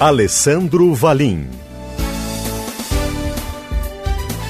Alessandro Valim.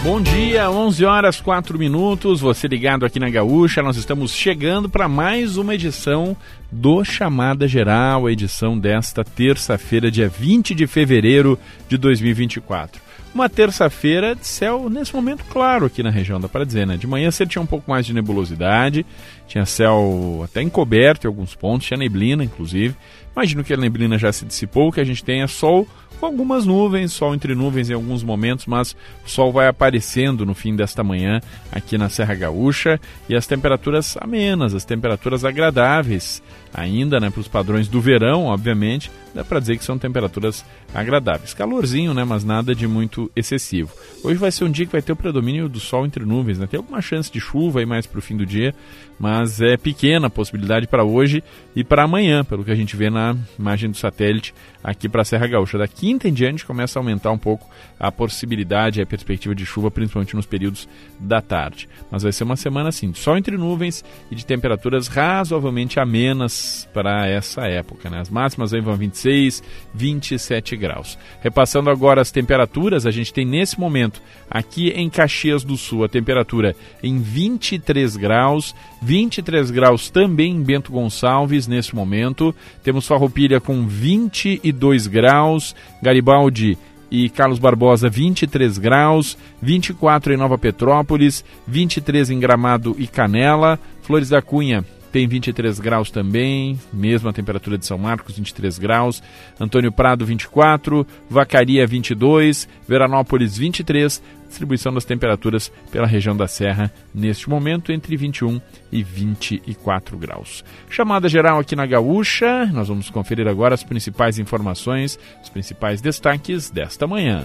Bom dia, 11 horas 4 minutos. Você ligado aqui na Gaúcha, nós estamos chegando para mais uma edição do Chamada Geral, a edição desta terça-feira, dia 20 de fevereiro de 2024. Uma terça-feira de céu, nesse momento, claro aqui na região, dá para dizer, né? De manhã você tinha um pouco mais de nebulosidade, tinha céu até encoberto em alguns pontos, tinha neblina, inclusive. Imagino que a neblina já se dissipou, que a gente tenha sol com algumas nuvens, sol entre nuvens em alguns momentos, mas o sol vai aparecendo no fim desta manhã aqui na Serra Gaúcha e as temperaturas amenas, as temperaturas agradáveis ainda, né, para os padrões do verão, obviamente, dá para dizer que são temperaturas agradáveis. Calorzinho, né, mas nada de muito excessivo. Hoje vai ser um dia que vai ter o predomínio do sol entre nuvens, né? Tem alguma chance de chuva aí mais para o fim do dia, mas é pequena a possibilidade para hoje e para amanhã, pelo que a gente vê na imagem do satélite aqui para a Serra Gaúcha. Da quinta em diante começa a aumentar um pouco a possibilidade, a perspectiva de chuva, principalmente nos períodos da tarde. Mas vai ser uma semana assim, sol entre nuvens e de temperaturas razoavelmente amenas para essa época. Né? As máximas aí vão 26, 27 graus. Repassando agora as temperaturas, a gente tem nesse momento aqui em Caxias do Sul a temperatura em 23 graus, 23 graus também em Bento Gonçalves nesse momento. Temos Farroupilha com 22 graus, Garibaldi e Carlos Barbosa 23 graus, 24 em Nova Petrópolis, 23 em Gramado e Canela, Flores da Cunha tem 23 graus também, mesma temperatura de São Marcos, 23 graus, Antônio Prado 24, Vacaria 22, Veranópolis 23, distribuição das temperaturas pela região da Serra neste momento entre 21 e 24 graus. Chamada geral aqui na Gaúcha, nós vamos conferir agora as principais informações, os principais destaques desta manhã.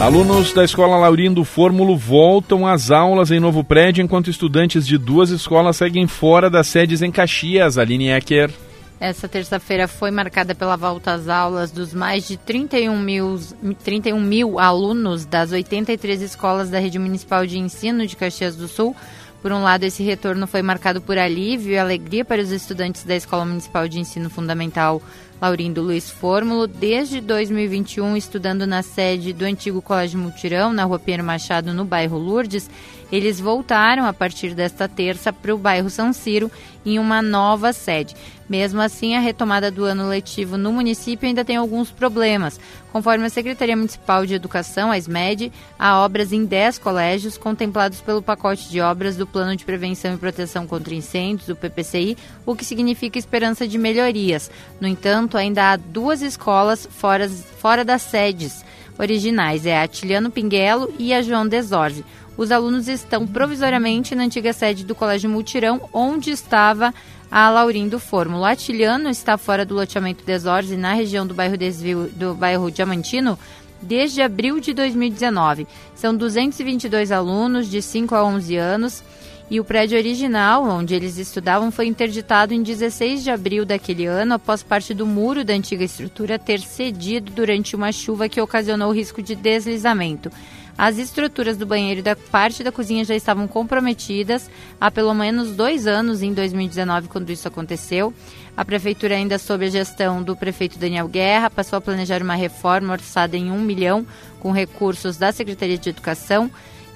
Alunos da Escola Laurindo Fórmulo voltam às aulas em novo prédio, enquanto estudantes de duas escolas seguem fora das sedes em Caxias. Aline Ecker. Essa terça-feira foi marcada pela volta às aulas dos mais de 31 mil, 31 mil alunos das 83 escolas da Rede Municipal de Ensino de Caxias do Sul. Por um lado, esse retorno foi marcado por alívio e alegria para os estudantes da Escola Municipal de Ensino Fundamental Laurindo Luiz Fórmulo, desde 2021 estudando na sede do antigo Colégio Mutirão, na Rua Pinheiro Machado, no bairro Lourdes. Eles voltaram a partir desta terça para o bairro São Ciro em uma nova sede. Mesmo assim, a retomada do ano letivo no município ainda tem alguns problemas. Conforme a Secretaria Municipal de Educação, a SMED, há obras em 10 colégios contemplados pelo pacote de obras do Plano de Prevenção e Proteção contra Incêndios, o PPCI, o que significa esperança de melhorias. No entanto, ainda há duas escolas fora, fora das sedes originais, é a Atiliano Pinguelo e a João Desorze. Os alunos estão provisoriamente na antiga sede do Colégio Multirão, onde estava a Laurindo Fórmula. Atiliano está fora do loteamento Desorze, na região do bairro, Desvio, do bairro Diamantino, desde abril de 2019. São 222 alunos de 5 a 11 anos e o prédio original, onde eles estudavam, foi interditado em 16 de abril daquele ano, após parte do muro da antiga estrutura ter cedido durante uma chuva que ocasionou risco de deslizamento. As estruturas do banheiro e da parte da cozinha já estavam comprometidas há pelo menos dois anos, em 2019, quando isso aconteceu. A prefeitura, ainda sob a gestão do prefeito Daniel Guerra, passou a planejar uma reforma orçada em um milhão com recursos da Secretaria de Educação.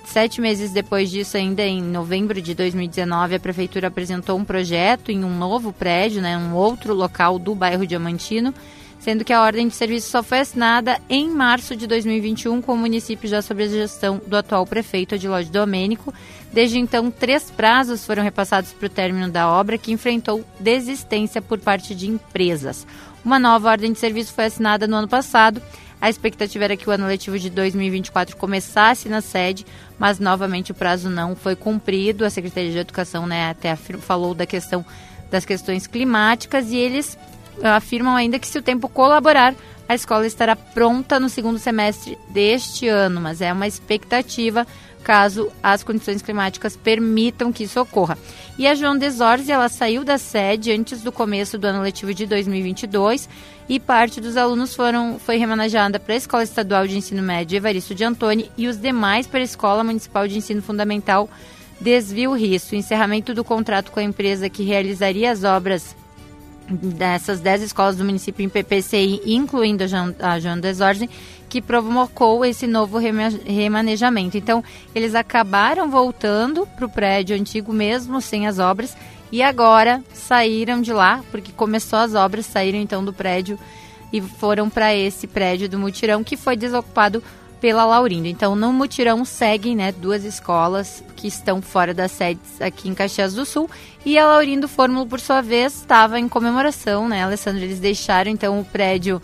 Sete meses depois disso, ainda em novembro de 2019, a prefeitura apresentou um projeto em um novo prédio, né, um outro local do bairro Diamantino, sendo que a ordem de serviço só foi assinada em março de 2021 com o município já sob a gestão do atual prefeito Adilóide Domênico. Desde então, três prazos foram repassados para o término da obra, que enfrentou desistência por parte de empresas. Uma nova ordem de serviço foi assinada no ano passado. A expectativa era que o ano letivo de 2024 começasse na sede, mas novamente o prazo não foi cumprido. A Secretaria de Educação né, até falou da questão das questões climáticas e eles afirmam ainda que se o tempo colaborar, a escola estará pronta no segundo semestre deste ano, mas é uma expectativa caso as condições climáticas permitam que isso ocorra. E a João Desorze, ela saiu da sede antes do começo do ano letivo de 2022 e parte dos alunos foram, foi remanejada para a Escola Estadual de Ensino Médio Evaristo de Antônio e os demais para a Escola Municipal de Ensino Fundamental Desvio Risso. O encerramento do contrato com a empresa que realizaria as obras dessas 10 escolas do município em PPCI, incluindo a João Desordem, que provocou esse novo remanejamento. Então, eles acabaram voltando para o prédio antigo mesmo, sem as obras, e agora saíram de lá, porque começou as obras, saíram então do prédio e foram para esse prédio do mutirão que foi desocupado pela Laurindo. Então, no mutirão seguem né, duas escolas que estão fora das sedes aqui em Caxias do Sul. E a Laurindo Fórmula, por sua vez, estava em comemoração, né, Alessandro? Eles deixaram então o prédio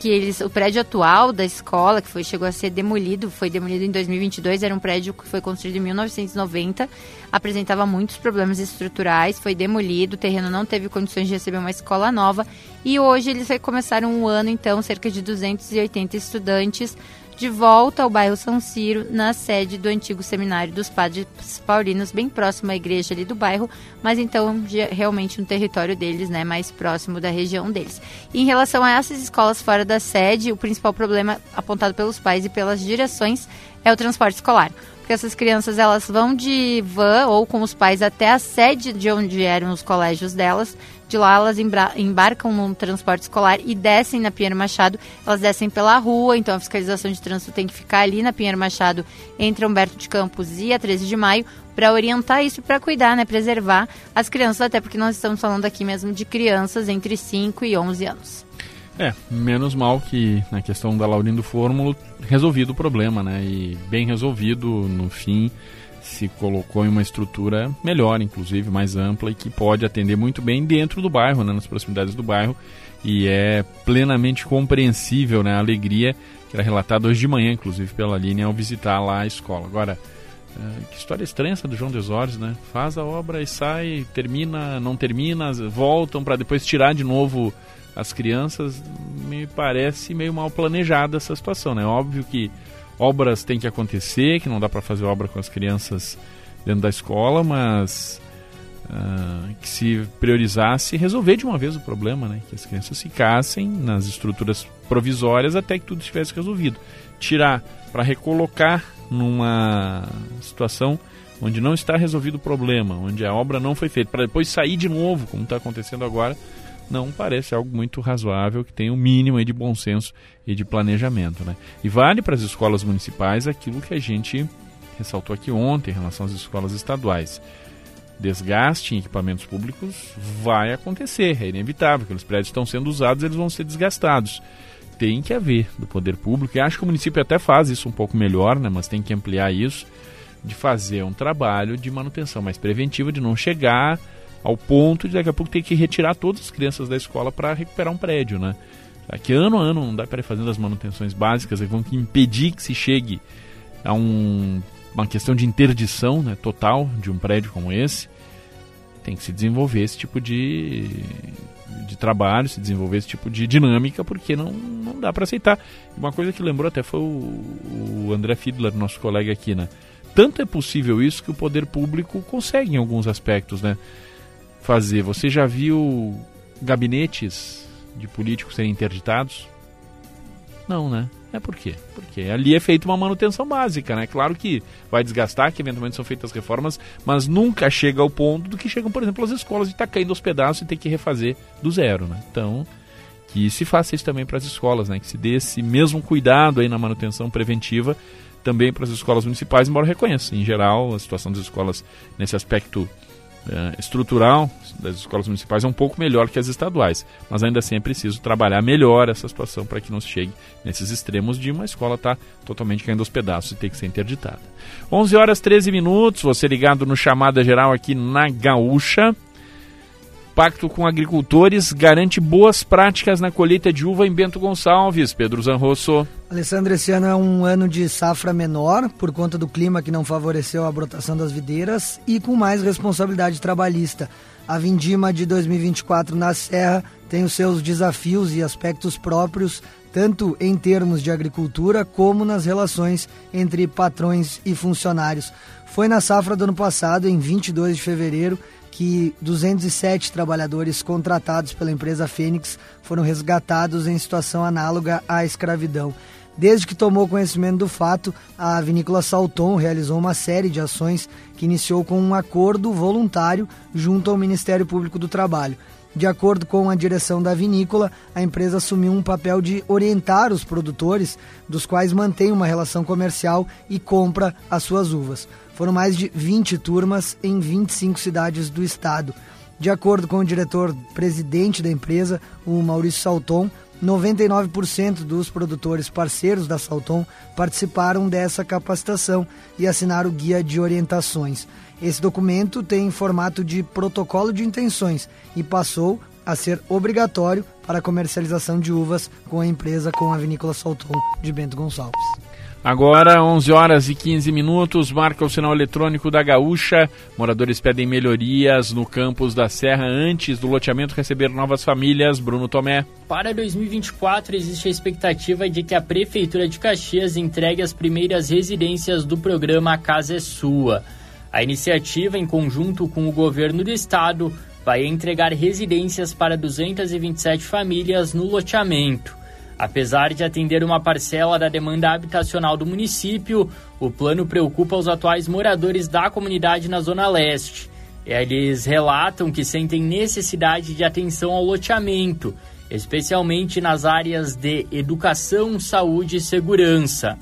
que eles, o prédio atual da escola, que foi, chegou a ser demolido, foi demolido em 2022, era um prédio que foi construído em 1990, apresentava muitos problemas estruturais, foi demolido, o terreno não teve condições de receber uma escola nova e hoje eles começaram um ano, então, cerca de 280 estudantes de volta ao bairro São Ciro, na sede do antigo seminário dos Padres Paulinos, bem próximo à igreja ali do bairro, mas então realmente no território deles, né, mais próximo da região deles. E em relação a essas escolas fora da sede, o principal problema apontado pelos pais e pelas direções é o transporte escolar porque essas crianças elas vão de van ou com os pais até a sede de onde eram os colégios delas. De lá elas embarcam num transporte escolar e descem na Pinheiro Machado. Elas descem pela rua, então a fiscalização de trânsito tem que ficar ali na Pinheiro Machado entre Humberto de Campos e a 13 de Maio para orientar isso, para cuidar, né, preservar as crianças, até porque nós estamos falando aqui mesmo de crianças entre 5 e 11 anos. É, menos mal que na questão da Laurindo Fórmula resolvido o problema, né? E bem resolvido no fim se colocou em uma estrutura melhor, inclusive mais ampla e que pode atender muito bem dentro do bairro, né, nas proximidades do bairro. E é plenamente compreensível né, a alegria que era relatada hoje de manhã, inclusive pela linha, ao visitar lá a escola. Agora, é, que história estranha essa do João Desores, né? Faz a obra e sai, termina, não termina, voltam para depois tirar de novo as crianças, me parece meio mal planejada essa situação, né? Óbvio que obras têm que acontecer, que não dá para fazer obra com as crianças dentro da escola, mas uh, que se priorizasse resolver de uma vez o problema, né? Que as crianças ficassem nas estruturas provisórias até que tudo estivesse resolvido. Tirar para recolocar numa situação onde não está resolvido o problema, onde a obra não foi feita, para depois sair de novo, como está acontecendo agora, não parece algo muito razoável que tenha o um mínimo de bom senso e de planejamento. Né? E vale para as escolas municipais aquilo que a gente ressaltou aqui ontem em relação às escolas estaduais. Desgaste em equipamentos públicos vai acontecer, é inevitável, porque os prédios estão sendo usados, eles vão ser desgastados. Tem que haver do poder público, e acho que o município até faz isso um pouco melhor, né, mas tem que ampliar isso, de fazer um trabalho de manutenção mais preventiva, de não chegar ao ponto de daqui a pouco ter que retirar todas as crianças da escola para recuperar um prédio, né? Que ano a ano não dá para ir fazendo as manutenções básicas, vão impedir que se chegue a um, uma questão de interdição né, total de um prédio como esse. Tem que se desenvolver esse tipo de, de trabalho, se desenvolver esse tipo de dinâmica, porque não, não dá para aceitar. Uma coisa que lembrou até foi o, o André Fiedler, nosso colega aqui, né? Tanto é possível isso que o poder público consegue em alguns aspectos, né? Fazer. Você já viu gabinetes de políticos serem interditados? Não, né? É por quê? Porque ali é feita uma manutenção básica, né? Claro que vai desgastar, que eventualmente são feitas reformas, mas nunca chega ao ponto do que chegam, por exemplo, as escolas de estar tá caindo aos pedaços e ter que refazer do zero, né? Então, que se faça isso também para as escolas, né? Que se dê esse mesmo cuidado aí na manutenção preventiva também para as escolas municipais, embora reconheça, em geral, a situação das escolas nesse aspecto é, estrutural das escolas municipais é um pouco melhor que as estaduais, mas ainda assim é preciso trabalhar melhor essa situação para que não se chegue nesses extremos de uma escola estar tá totalmente caindo aos pedaços e ter que ser interditada. 11 horas 13 minutos, você ligado no chamada geral aqui na Gaúcha. Pacto com agricultores garante boas práticas na colheita de uva em Bento Gonçalves. Pedro Zanrosso. Alessandro, esse ano é um ano de safra menor por conta do clima que não favoreceu a brotação das videiras e com mais responsabilidade trabalhista. A vindima de 2024 na Serra tem os seus desafios e aspectos próprios, tanto em termos de agricultura como nas relações entre patrões e funcionários. Foi na safra do ano passado, em 22 de fevereiro, que 207 trabalhadores contratados pela empresa Fênix foram resgatados em situação análoga à escravidão. Desde que tomou conhecimento do fato, a Vinícola Salton realizou uma série de ações que iniciou com um acordo voluntário junto ao Ministério Público do Trabalho. De acordo com a direção da vinícola, a empresa assumiu um papel de orientar os produtores, dos quais mantém uma relação comercial e compra as suas uvas. Foram mais de 20 turmas em 25 cidades do estado. De acordo com o diretor-presidente da empresa, o Maurício Salton, 99% dos produtores parceiros da Salton participaram dessa capacitação e assinaram o guia de orientações. Esse documento tem formato de protocolo de intenções e passou a ser obrigatório para a comercialização de uvas com a empresa com a vinícola Salton de Bento Gonçalves. Agora, 11 horas e 15 minutos, marca o sinal eletrônico da Gaúcha. Moradores pedem melhorias no campus da Serra antes do loteamento receber novas famílias. Bruno Tomé. Para 2024, existe a expectativa de que a Prefeitura de Caxias entregue as primeiras residências do programa A Casa é Sua. A iniciativa, em conjunto com o governo do estado, vai entregar residências para 227 famílias no loteamento. Apesar de atender uma parcela da demanda habitacional do município, o plano preocupa os atuais moradores da comunidade na Zona Leste. Eles relatam que sentem necessidade de atenção ao loteamento, especialmente nas áreas de educação, saúde e segurança.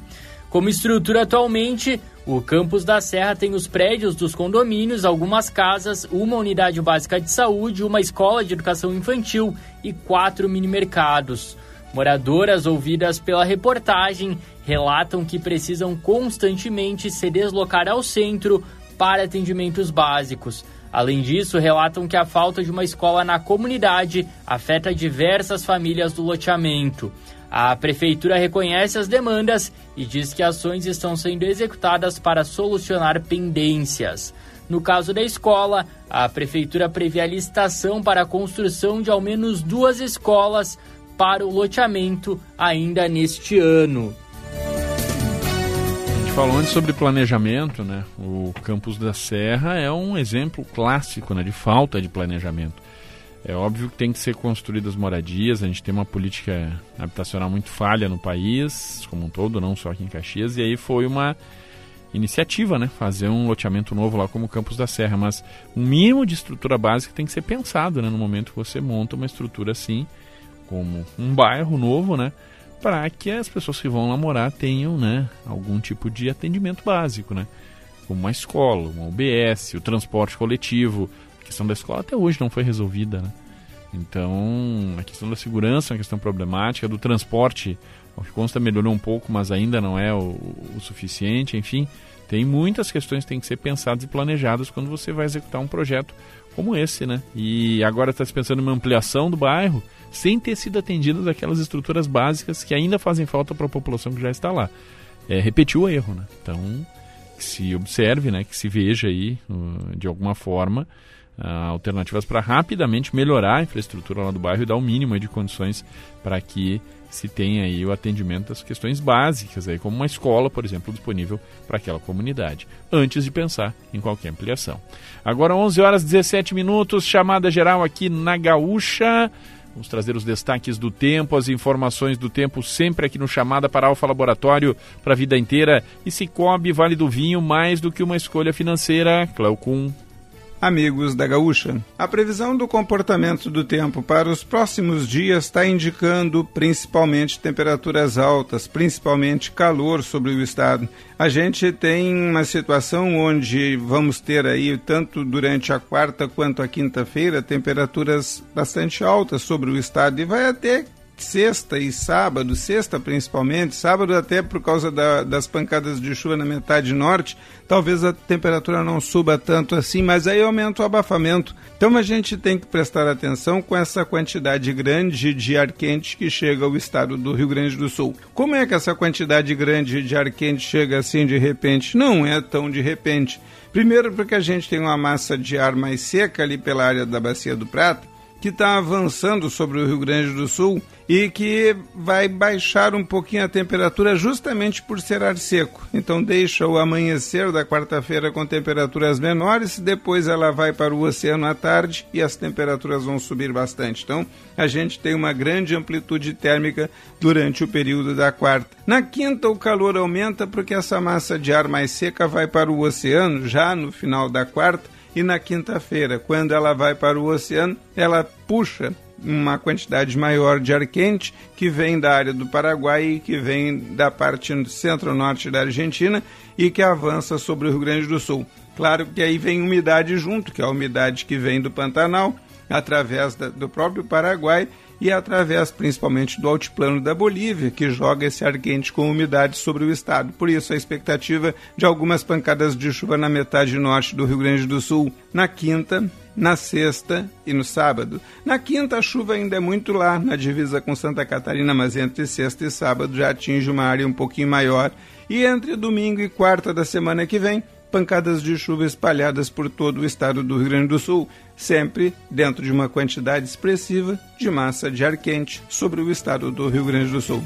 Como estrutura atualmente, o campus da Serra tem os prédios dos condomínios, algumas casas, uma unidade básica de saúde, uma escola de educação infantil e quatro mini-mercados. Moradoras ouvidas pela reportagem relatam que precisam constantemente se deslocar ao centro para atendimentos básicos. Além disso, relatam que a falta de uma escola na comunidade afeta diversas famílias do loteamento. A prefeitura reconhece as demandas e diz que ações estão sendo executadas para solucionar pendências. No caso da escola, a prefeitura prevê a licitação para a construção de ao menos duas escolas para o loteamento ainda neste ano. A gente falou antes sobre planejamento, né? O campus da Serra é um exemplo clássico né, de falta de planejamento. É óbvio que tem que ser construídas moradias, a gente tem uma política habitacional muito falha no país, como um todo, não só aqui em Caxias, e aí foi uma iniciativa, né? Fazer um loteamento novo lá como Campos da Serra, mas um mínimo de estrutura básica tem que ser pensado, né? No momento que você monta uma estrutura assim, como um bairro novo, né? Para que as pessoas que vão lá morar tenham, né? Algum tipo de atendimento básico, né? Como uma escola, uma UBS, o transporte coletivo, questão da escola até hoje não foi resolvida, né? Então, a questão da segurança é uma questão problemática, do transporte, o que consta melhorou um pouco, mas ainda não é o, o suficiente, enfim, tem muitas questões que têm que ser pensadas e planejadas quando você vai executar um projeto como esse, né? E agora está se pensando em uma ampliação do bairro, sem ter sido atendidas aquelas estruturas básicas que ainda fazem falta para a população que já está lá. É, repetiu o erro, né? Então, que se observe, né? Que se veja aí, de alguma forma, alternativas para rapidamente melhorar a infraestrutura lá do bairro e dar o mínimo de condições para que se tenha aí o atendimento das questões básicas, aí, como uma escola, por exemplo, disponível para aquela comunidade, antes de pensar em qualquer ampliação. Agora 11 horas 17 minutos, chamada geral aqui na Gaúcha. Vamos trazer os destaques do tempo, as informações do tempo sempre aqui no Chamada para Alfa Laboratório para a vida inteira. E Cicobi Vale do Vinho, mais do que uma escolha financeira. Cleocum Amigos da Gaúcha, a previsão do comportamento do tempo para os próximos dias está indicando principalmente temperaturas altas, principalmente calor sobre o estado. A gente tem uma situação onde vamos ter aí, tanto durante a quarta quanto a quinta-feira, temperaturas bastante altas sobre o estado e vai até sexta e sábado, sexta principalmente, sábado até por causa da, das pancadas de chuva na metade norte, talvez a temperatura não suba tanto assim, mas aí aumenta o abafamento. Então a gente tem que prestar atenção com essa quantidade grande de ar quente que chega ao estado do Rio Grande do Sul. Como é que essa quantidade grande de ar quente chega assim de repente? Não é tão de repente. Primeiro porque a gente tem uma massa de ar mais seca ali pela área da Bacia do Prata, que está avançando sobre o Rio Grande do Sul e que vai baixar um pouquinho a temperatura justamente por ser ar seco. Então deixa o amanhecer da quarta-feira com temperaturas menores, depois ela vai para o oceano à tarde e as temperaturas vão subir bastante. Então a gente tem uma grande amplitude térmica durante o período da quarta. Na quinta o calor aumenta porque essa massa de ar mais seca vai para o oceano já no final da quarta e na quinta-feira, quando ela vai para o oceano, ela puxa uma quantidade maior de ar quente que vem da área do Paraguai e que vem da parte centro-norte da Argentina e que avança sobre o Rio Grande do Sul. Claro que aí vem umidade junto, que é a umidade que vem do Pantanal, através da, do próprio Paraguai e através principalmente do altiplano da Bolívia, que joga esse ar quente com umidade sobre o estado. Por isso, a expectativa de algumas pancadas de chuva na metade norte do Rio Grande do Sul na quinta, na sexta e no sábado. Na quinta, a chuva ainda é muito lá, na divisa com Santa Catarina, mas entre sexta e sábado já atinge uma área um pouquinho maior. E entre domingo e quarta da semana que vem, pancadas de chuva espalhadas por todo o estado do Rio Grande do Sul, sempre dentro de uma quantidade expressiva de massa de ar quente sobre o estado do Rio Grande do Sul.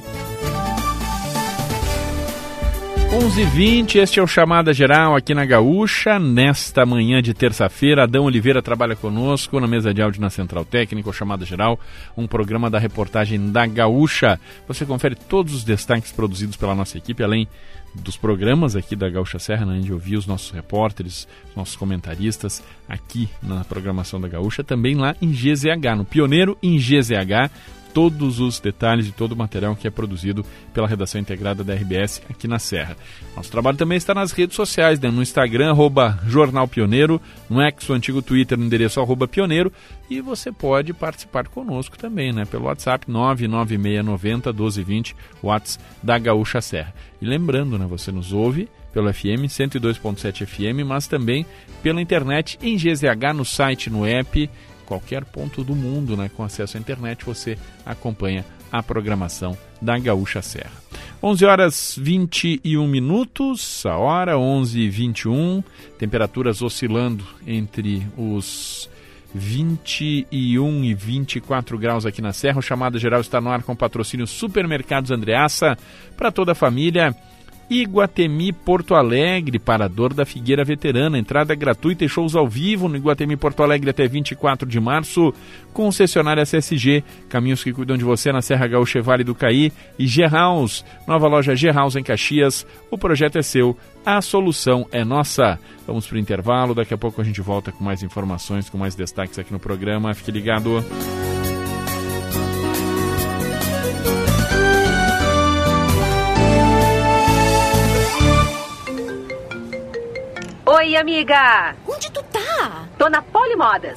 11:20 este é o Chamada Geral aqui na Gaúcha. Nesta manhã de terça-feira, Adão Oliveira trabalha conosco na mesa de áudio na Central Técnica, o Chamada Geral, um programa da reportagem da Gaúcha. Você confere todos os destaques produzidos pela nossa equipe, além dos programas aqui da Gaúcha Serra, né, onde ouvir os nossos repórteres, os nossos comentaristas aqui na programação da Gaúcha, também lá em GZH, no Pioneiro em GZH, todos os detalhes de todo o material que é produzido pela redação integrada da RBS aqui na Serra. Nosso trabalho também está nas redes sociais, né? no Instagram, arroba Jornal Pioneiro, no ex, o antigo Twitter, no endereço arroba Pioneiro, e você pode participar conosco também, né? Pelo WhatsApp 99690 1220, WhatsApp da Gaúcha Serra. E lembrando, né? Você nos ouve pelo FM 102.7 FM, mas também pela internet em GZH, no site, no app qualquer ponto do mundo, né, com acesso à internet, você acompanha a programação da Gaúcha Serra. 11 horas 21 minutos, a hora 11:21, temperaturas oscilando entre os 21 e 24 graus aqui na Serra. O chamado geral está no ar com patrocínio Supermercados Andreaça para toda a família. Iguatemi Porto Alegre, Parador da Figueira Veterana. Entrada gratuita e shows ao vivo no Iguatemi Porto Alegre até 24 de março. Concessionária CSG, caminhos que cuidam de você na Serra Gaúcha Vale do Caí. E G-House, nova loja G-House em Caxias. O projeto é seu, a solução é nossa. Vamos para o intervalo, daqui a pouco a gente volta com mais informações, com mais destaques aqui no programa. Fique ligado. Oi, amiga! Onde tu tá? Tô na Polimodas.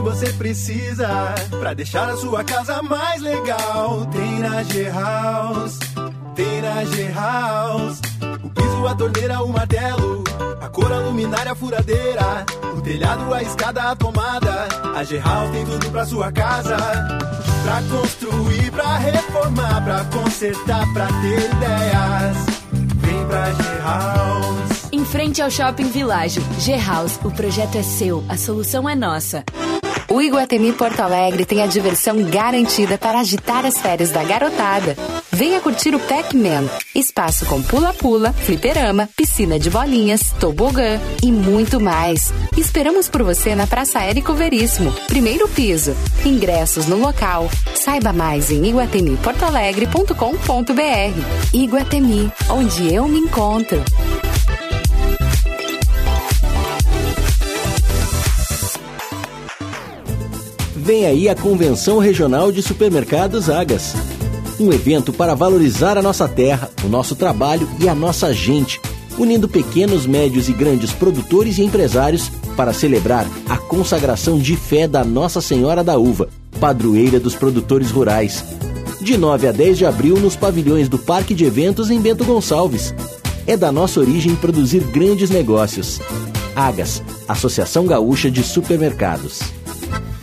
Que você precisa para deixar a sua casa mais legal tem na G-House. Tem na G-House. O piso, a torneira, o martelo, a cor, a luminária, a furadeira, o telhado, a escada, a tomada. A G-House tem tudo pra sua casa. Pra construir, pra reformar, pra consertar, pra ter ideias pra G-House. Em frente ao Shopping Világio, G-House, o projeto é seu, a solução é nossa. O Iguatemi Porto Alegre tem a diversão garantida para agitar as férias da garotada. Venha curtir o Pac-Man, espaço com pula-pula, fliperama, piscina de bolinhas, tobogã e muito mais. Esperamos por você na Praça Érico Veríssimo, primeiro piso. Ingressos no local. Saiba mais em iguatemiportoalegre.com.br. Iguatemi, onde eu me encontro. Vem aí a Convenção Regional de Supermercados Agas. Um evento para valorizar a nossa terra, o nosso trabalho e a nossa gente, unindo pequenos, médios e grandes produtores e empresários para celebrar a consagração de fé da Nossa Senhora da Uva, padroeira dos produtores rurais. De 9 a 10 de abril nos pavilhões do Parque de Eventos em Bento Gonçalves. É da nossa origem produzir grandes negócios. Agas, Associação Gaúcha de Supermercados.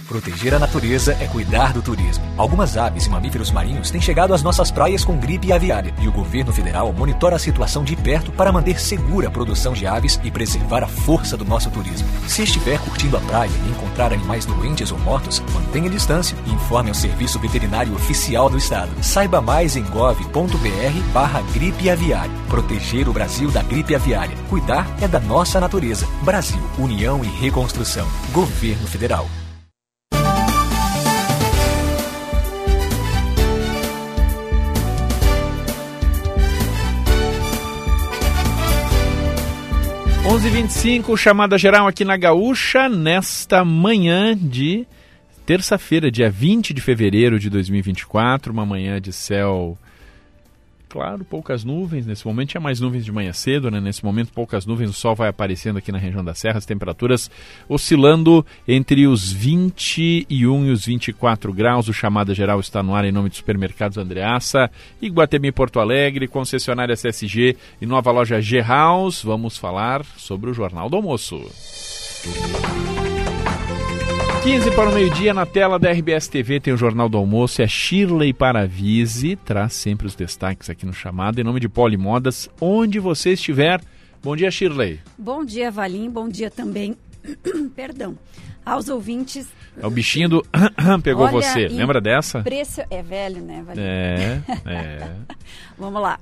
Proteger a natureza é cuidar do turismo. Algumas aves e mamíferos marinhos têm chegado às nossas praias com gripe aviária e o governo federal monitora a situação de perto para manter segura a produção de aves e preservar a força do nosso turismo. Se estiver curtindo a praia e encontrar animais doentes ou mortos, mantenha distância e informe ao Serviço Veterinário Oficial do Estado. Saiba mais em gov.br barra gripe aviária. Proteger o Brasil da gripe aviária. Cuidar é da nossa natureza. Brasil, União e Reconstrução. Governo Federal. Onze vinte e cinco, chamada geral aqui na Gaúcha, nesta manhã de terça-feira, dia 20 de fevereiro de 2024, uma manhã de céu claro, poucas nuvens. Nesse momento tinha mais nuvens de manhã cedo, né? Nesse momento poucas nuvens, o sol vai aparecendo aqui na região da Serra, as temperaturas oscilando entre os 21 e os 24 graus. O chamada geral está no ar em nome de Supermercados Andreaça, Iguatemi Porto Alegre, concessionária CSG e nova loja G House. Vamos falar sobre o Jornal do Almoço. 15 para o meio-dia, na tela da RBS TV tem o Jornal do Almoço, é Shirley Paravise, traz sempre os destaques aqui no chamado, em nome de Polimodas, onde você estiver. Bom dia, Shirley. Bom dia, Valim, bom dia também, perdão, aos ouvintes. É o bichinho do pegou Olha, você, lembra dessa? Preço... É velho, né, Valim? É, é. Vamos lá.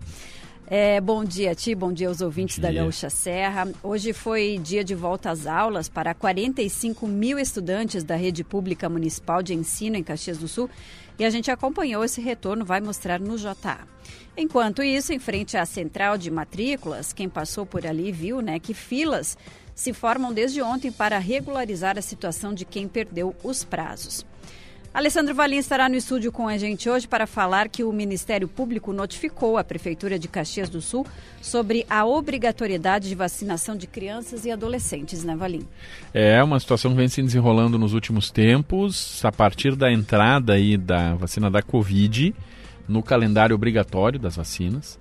É, bom dia, Ti. Bom dia aos ouvintes Dia. da Gaúcha Serra. Hoje foi dia de volta às aulas para 45 mil estudantes da rede pública municipal de ensino em Caxias do Sul e a gente acompanhou esse retorno, vai mostrar no JA. Enquanto isso, em frente à central de matrículas, quem passou por ali viu né, que filas se formam desde ontem para regularizar a situação de quem perdeu os prazos. Alessandro Valim estará no estúdio com a gente hoje para falar que o Ministério Público notificou a Prefeitura de Caxias do Sul sobre a obrigatoriedade de vacinação de crianças e adolescentes, né, Valim? É uma situação que vem se desenrolando nos últimos tempos, a partir da entrada aí da vacina da Covid no calendário obrigatório das vacinas.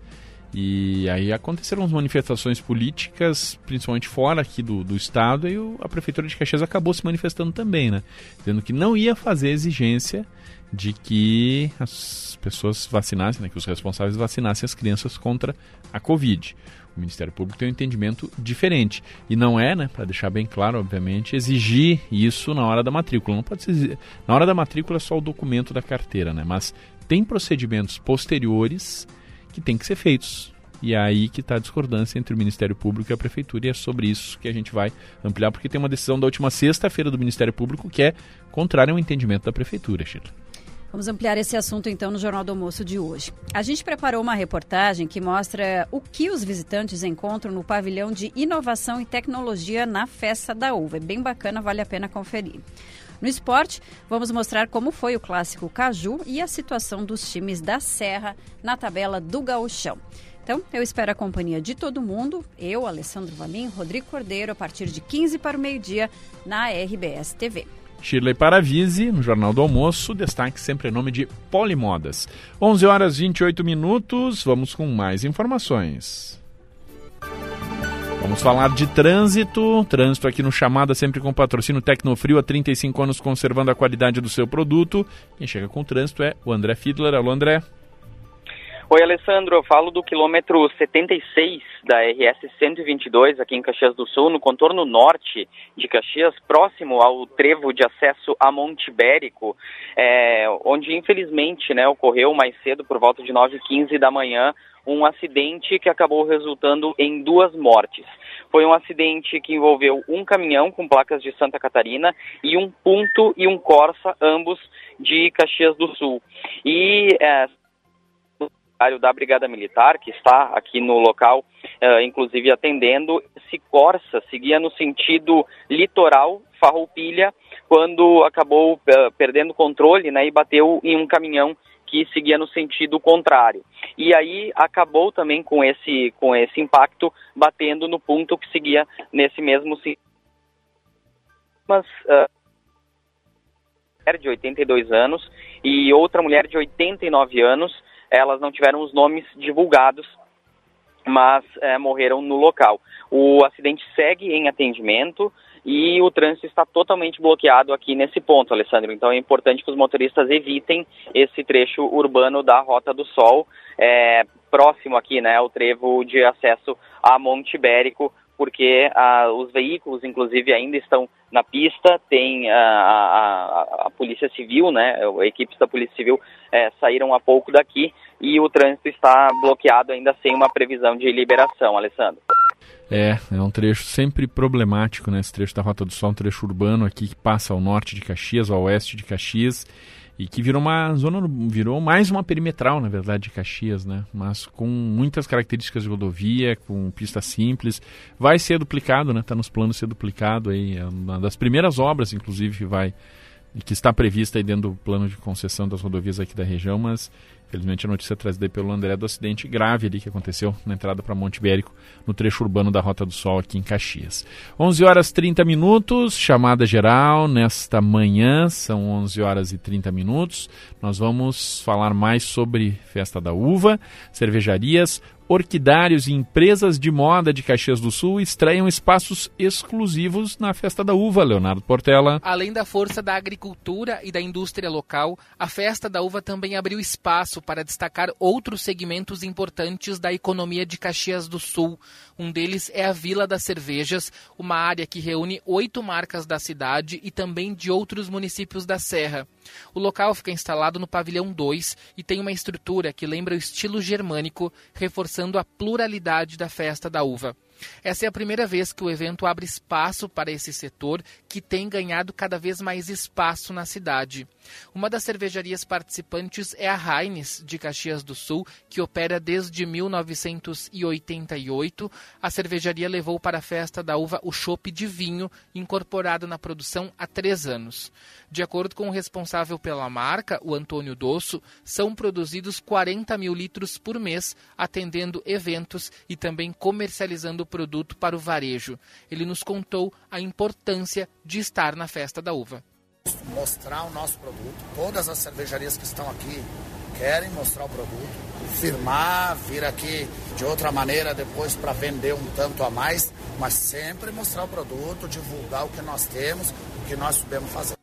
E aí aconteceram as manifestações políticas, principalmente fora aqui do, do estado, e o, a Prefeitura de Caxias acabou se manifestando também, né? Dizendo que não ia fazer exigência de que as pessoas vacinassem, né? que os responsáveis vacinassem as crianças contra a Covid. O Ministério Público tem um entendimento diferente. E não é, né, para deixar bem claro, obviamente, exigir isso na hora da matrícula. Não pode ser. Na hora da matrícula é só o documento da carteira, né? Mas tem procedimentos posteriores que têm que ser feitos. E é aí que está a discordância entre o Ministério Público e a Prefeitura, e é sobre isso que a gente vai ampliar, porque tem uma decisão da última sexta-feira do Ministério Público que é contrária ao entendimento da Prefeitura, Sheila. Vamos ampliar esse assunto então no Jornal do Almoço de hoje. A gente preparou uma reportagem que mostra o que os visitantes encontram no pavilhão de inovação e tecnologia na Festa da Uva. É bem bacana, vale a pena conferir. No esporte, vamos mostrar como foi o clássico Caju e a situação dos times da Serra na tabela do Gauchão. Então, eu espero a companhia de todo mundo, eu, Alessandro Valim, Rodrigo Cordeiro, a partir de 15 para o meio-dia na RBS TV. Shirley Paravise, no Jornal do Almoço, destaque sempre em nome de Polimodas. 11 horas 28 minutos, vamos com mais informações. Vamos falar de trânsito. Trânsito aqui no Chamada, sempre com patrocínio Tecnofrio, há 35 anos conservando a qualidade do seu produto. Quem chega com o trânsito é o André Fiedler. Alô, André. Oi, Alessandro. Eu falo do quilômetro 76 da RS 122 aqui em Caxias do Sul, no contorno norte de Caxias, próximo ao trevo de acesso a Monte Bérico, é, onde infelizmente né, ocorreu mais cedo, por volta de 9h15 da manhã, um acidente que acabou resultando em duas mortes. Foi um acidente que envolveu um caminhão com placas de Santa Catarina e um Punto e um Corsa, ambos de Caxias do Sul. E é, da Brigada Militar, que está aqui no local, uh, inclusive atendendo. Esse Corsa seguia no sentido litoral, Farroupilha, quando acabou uh, perdendo controle né, e bateu em um caminhão que seguia no sentido contrário. E aí acabou também com esse, com esse impacto batendo no ponto que seguia nesse mesmo sentido. Mas uh, mulher de 82 anos e outra mulher de 89 anos elas não tiveram os nomes divulgados, mas é, morreram no local. O acidente segue em atendimento e o trânsito está totalmente bloqueado aqui nesse ponto, Alessandro. Então é importante que os motoristas evitem esse trecho urbano da Rota do Sol, é, próximo aqui, né, ao trevo de acesso a Monte Ibérico, porque ah, os veículos, inclusive, ainda estão na pista, tem a, a, a Polícia Civil, né, equipes da Polícia Civil é, saíram há pouco daqui e o trânsito está bloqueado ainda sem uma previsão de liberação, Alessandro. É, é um trecho sempre problemático, né, esse trecho da Rota do Sol, um trecho urbano aqui que passa ao norte de Caxias, ao oeste de Caxias, e que virou uma zona, virou mais uma perimetral, na verdade, de Caxias, né? Mas com muitas características de rodovia, com pista simples. Vai ser duplicado, né? Está nos planos de ser duplicado aí. É uma das primeiras obras, inclusive, que vai que está prevista aí dentro do plano de concessão das rodovias aqui da região, mas Felizmente a notícia trazida pelo André do acidente grave ali que aconteceu na entrada para Monte Ibérico, no trecho urbano da Rota do Sol aqui em Caxias. 11 horas 30 minutos, chamada geral nesta manhã, são 11 horas e 30 minutos. Nós vamos falar mais sobre Festa da Uva, cervejarias, orquidários e empresas de moda de Caxias do Sul estreiam espaços exclusivos na Festa da Uva, Leonardo Portela. Além da força da agricultura e da indústria local, a Festa da Uva também abriu espaço para destacar outros segmentos importantes da economia de Caxias do Sul. Um deles é a Vila das Cervejas, uma área que reúne oito marcas da cidade e também de outros municípios da Serra. O local fica instalado no pavilhão 2 e tem uma estrutura que lembra o estilo germânico, reforçando a pluralidade da festa da uva. Essa é a primeira vez que o evento abre espaço para esse setor que tem ganhado cada vez mais espaço na cidade. Uma das cervejarias participantes é a Heinz, de Caxias do Sul, que opera desde 1988. A cervejaria levou para a festa da uva o chopp de vinho, incorporado na produção há três anos. De acordo com o responsável pela marca, o Antônio Dosso, são produzidos 40 mil litros por mês, atendendo eventos e também comercializando o produto para o varejo. Ele nos contou a importância de estar na festa da uva mostrar o nosso produto. Todas as cervejarias que estão aqui querem mostrar o produto, firmar, vir aqui de outra maneira depois para vender um tanto a mais, mas sempre mostrar o produto, divulgar o que nós temos, o que nós sabemos fazer.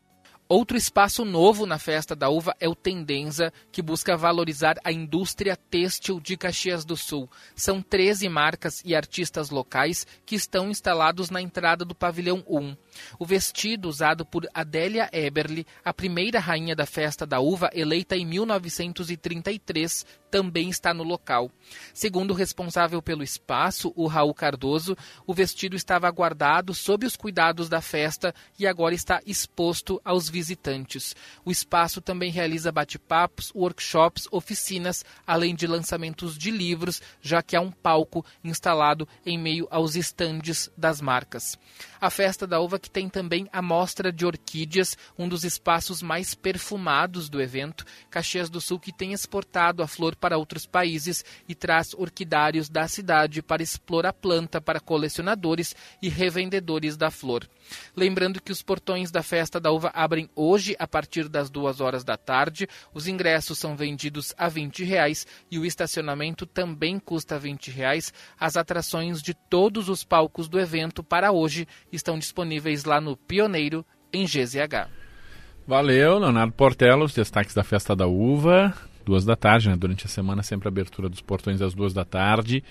Outro espaço novo na Festa da Uva é o Tendenza, que busca valorizar a indústria têxtil de Caxias do Sul. São 13 marcas e artistas locais que estão instalados na entrada do pavilhão 1. O vestido usado por Adélia Eberle, a primeira rainha da Festa da Uva, eleita em 1933, também está no local. Segundo o responsável pelo espaço, o Raul Cardoso, o vestido estava guardado sob os cuidados da festa e agora está exposto aos visitantes. O espaço também realiza bate-papos, workshops, oficinas, além de lançamentos de livros, já que há um palco instalado em meio aos estandes das marcas. A Festa da Uva que tem também a Mostra de Orquídeas, um dos espaços mais perfumados do evento. Caxias do Sul que tem exportado a flor para outros países e traz orquidários da cidade para explorar a planta para colecionadores e revendedores da flor. Lembrando que os portões da Festa da Uva abrem hoje a partir das duas horas da tarde. Os ingressos são vendidos a 20 reais e o estacionamento também custa 20 reais. As atrações de todos os palcos do evento para hoje estão disponíveis lá no Pioneiro, em GZH. Valeu, Leonardo Portela, os destaques da Festa da Uva. duas da tarde, né? Durante a semana sempre abertura dos portões às duas da tarde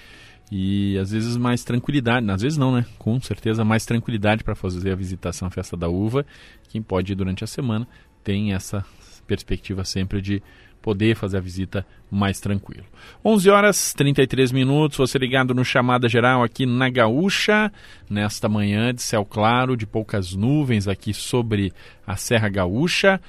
e às vezes mais tranquilidade, às vezes não, né? Com certeza mais tranquilidade para fazer a visitação à festa da uva. Quem pode ir durante a semana tem essa perspectiva sempre de poder fazer a visita mais tranquilo. 11 horas 33 minutos, você ligado no Chamada Geral aqui na Gaúcha, nesta manhã de céu claro, de poucas nuvens aqui sobre a Serra Gaúcha.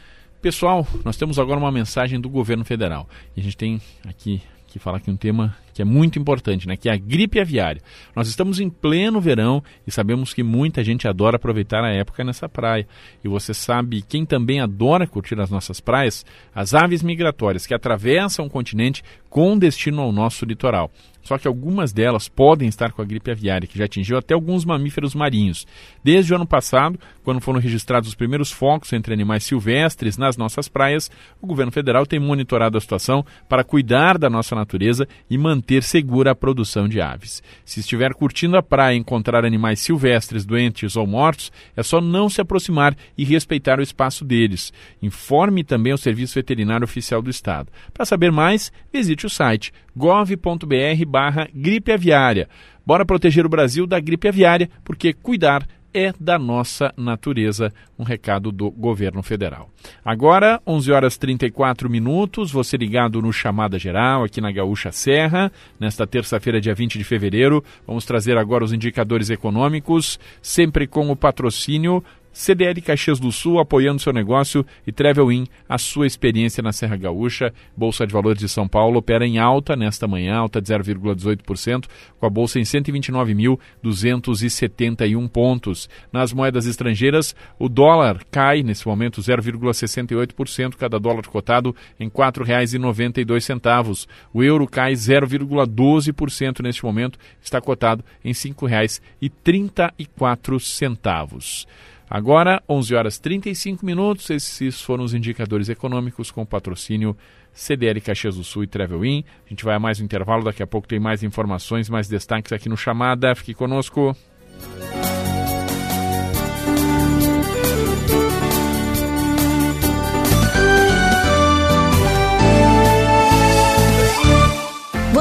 Pessoal, nós temos agora uma mensagem do governo federal. E a gente tem aqui que fala aqui um tema que é muito importante, né? Que é a gripe aviária. Nós estamos em pleno verão e sabemos que muita gente adora aproveitar a época nessa praia. E você sabe quem também adora curtir as nossas praias? As aves migratórias que atravessam o continente com destino ao nosso litoral. Só que algumas delas podem estar com a gripe aviária, que já atingiu até alguns mamíferos marinhos. Desde o ano passado, quando foram registrados os primeiros focos entre animais silvestres nas nossas praias, o governo federal tem monitorado a situação para cuidar da nossa natureza e manter segura a produção de aves. Se estiver curtindo a praia e encontrar animais silvestres doentes ou mortos, é só não se aproximar e respeitar o espaço deles. Informe também ao Serviço Veterinário Oficial do Estado. Para saber mais, visite o site gov.br barra gripe aviária. Bora proteger o Brasil da gripe aviária, porque cuidar é da nossa natureza. Um recado do governo federal. Agora, 11 horas 34 minutos, você ligado no Chamada Geral, aqui na Gaúcha Serra, nesta terça-feira, dia 20 de fevereiro. Vamos trazer agora os indicadores econômicos, sempre com o patrocínio CDL Caxias do Sul apoiando seu negócio e Travel In, a sua experiência na Serra Gaúcha. Bolsa de Valores de São Paulo opera em alta nesta manhã, alta de 0,18%, com a bolsa em 129.271 pontos. Nas moedas estrangeiras, o dólar cai nesse momento 0,68%, cada dólar cotado em R$ 4,92. O euro cai 0,12% neste momento, está cotado em R$ 5,34. Agora, 11 horas 35 minutos, esses foram os indicadores econômicos com patrocínio CDL Caxias do Sul e Travel In. A gente vai a mais um intervalo, daqui a pouco tem mais informações, mais destaques aqui no Chamada. Fique conosco.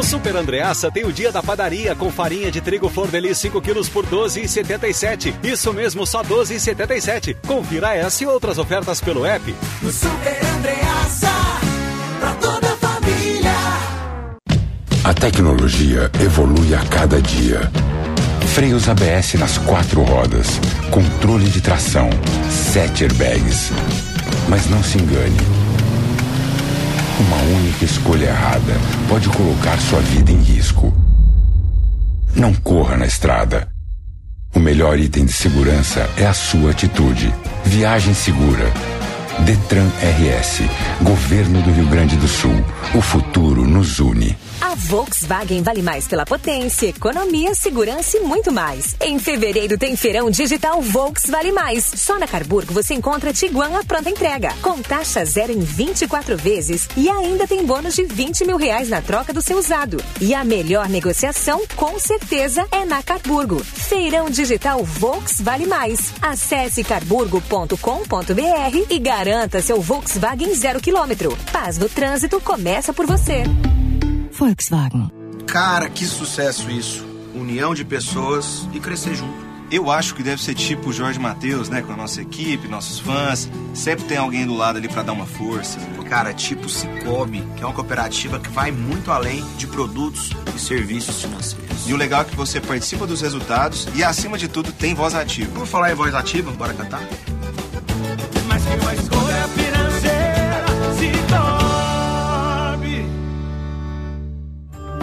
O Super Andreassa tem o dia da padaria com farinha de trigo Flor de Lis 5 quilos por 12,77. Isso mesmo, só 12,77. Confira essa e outras ofertas pelo app. No Super Andreassa, pra toda a família. A tecnologia evolui a cada dia. Freios ABS nas quatro rodas, controle de tração, sete airbags. Mas não se engane. Uma única escolha errada pode colocar sua vida em risco. Não corra na estrada. O melhor item de segurança é a sua atitude. Viagem segura. Detran RS. Governo do Rio Grande do Sul. O futuro nos une. A Volkswagen vale mais pela potência, economia, segurança e muito mais. Em fevereiro tem feirão digital Volks Vale Mais. Só na Carburgo você encontra Tiguan à pronta entrega, com taxa zero em 24 vezes e ainda tem bônus de 20 mil reais na troca do seu usado. E a melhor negociação, com certeza, é na Carburgo. Feirão digital Volks Vale Mais. Acesse carburgo.com.br e garanta seu Volkswagen zero quilômetro. Paz no trânsito começa por você. Volkswagen. Cara, que sucesso isso. União de pessoas e crescer junto. Eu acho que deve ser tipo o Jorge Matheus, né? Com a nossa equipe, nossos fãs. Sempre tem alguém do lado ali para dar uma força. Cara, tipo Cicobi, que é uma cooperativa que vai muito além de produtos e serviços financeiros. E o legal é que você participa dos resultados e, acima de tudo, tem voz ativa. Por falar em voz ativa, bora cantar? Mas que uma escolha